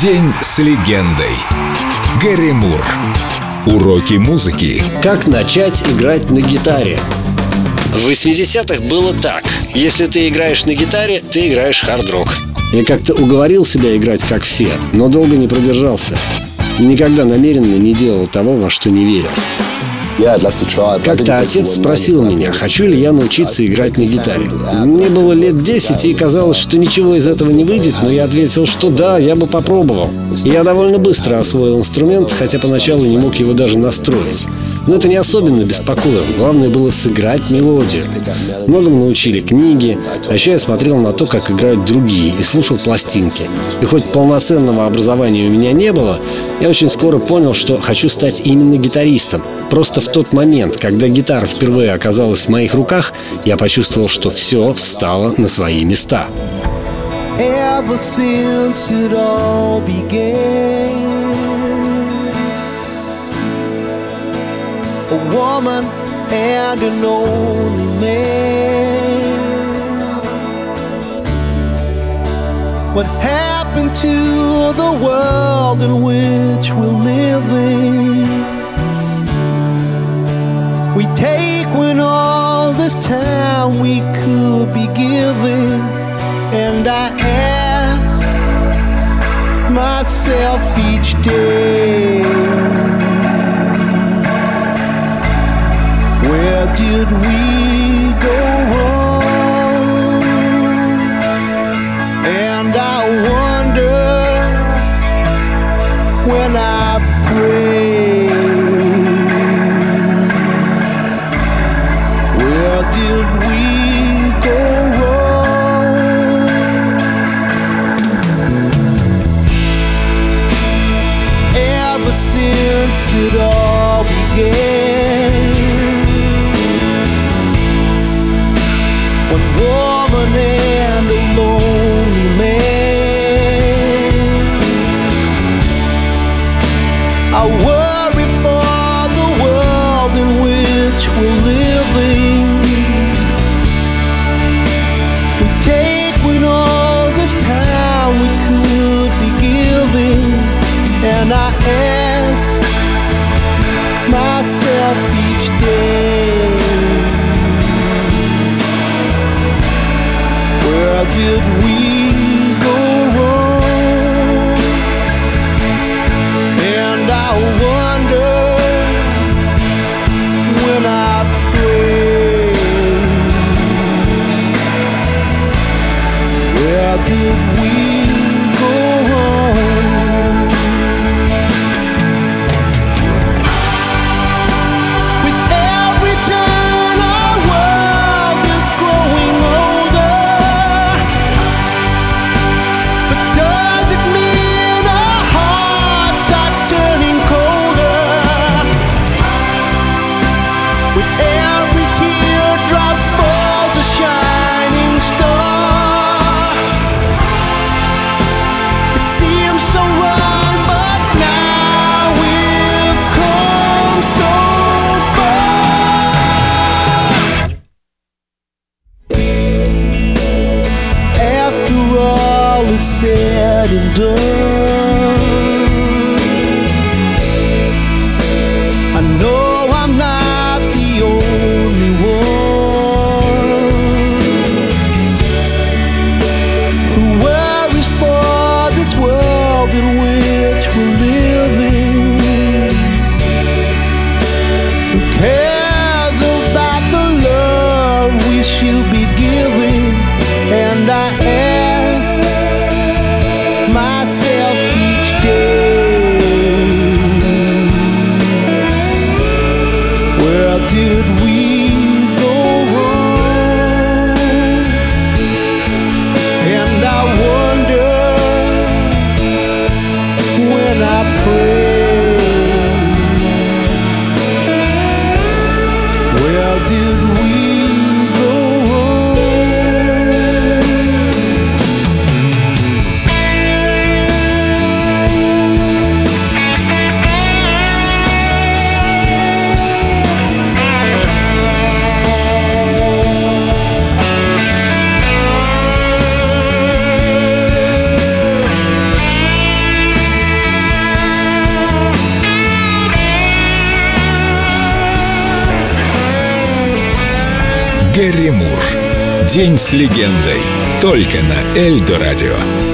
День с легендой. Гэри Мур. Уроки музыки. Как начать играть на гитаре? В 80-х было так. Если ты играешь на гитаре, ты играешь хард-рок. Я как-то уговорил себя играть как все, но долго не продержался. Никогда намеренно не делал того, во что не верил. Как-то отец спросил меня, хочу ли я научиться играть на гитаре. Мне было лет 10, и казалось, что ничего из этого не выйдет, но я ответил, что да, я бы попробовал. Я довольно быстро освоил инструмент, хотя поначалу не мог его даже настроить. Но это не особенно беспокоило. Главное было сыграть мелодию. Многому научили книги, а еще я смотрел на то, как играют другие, и слушал пластинки. И хоть полноценного образования у меня не было, я очень скоро понял, что хочу стать именно гитаристом. Просто в тот момент, когда гитара впервые оказалась в моих руках, я почувствовал, что все встало на свои места. Ever since it all began woman and an only man. What happened to the world in which we're living? We take when all this time we could be giving, and I ask myself each day. Did we go wrong? And I wonder when I pray, where did we go wrong? Ever since it all ask myself each day, where did we? I know I'm not the only one who worries for this world in which we're living. Who cares about the love we should be giving? And I Гэри Мур. День с легендой. Только на Эльдо радио.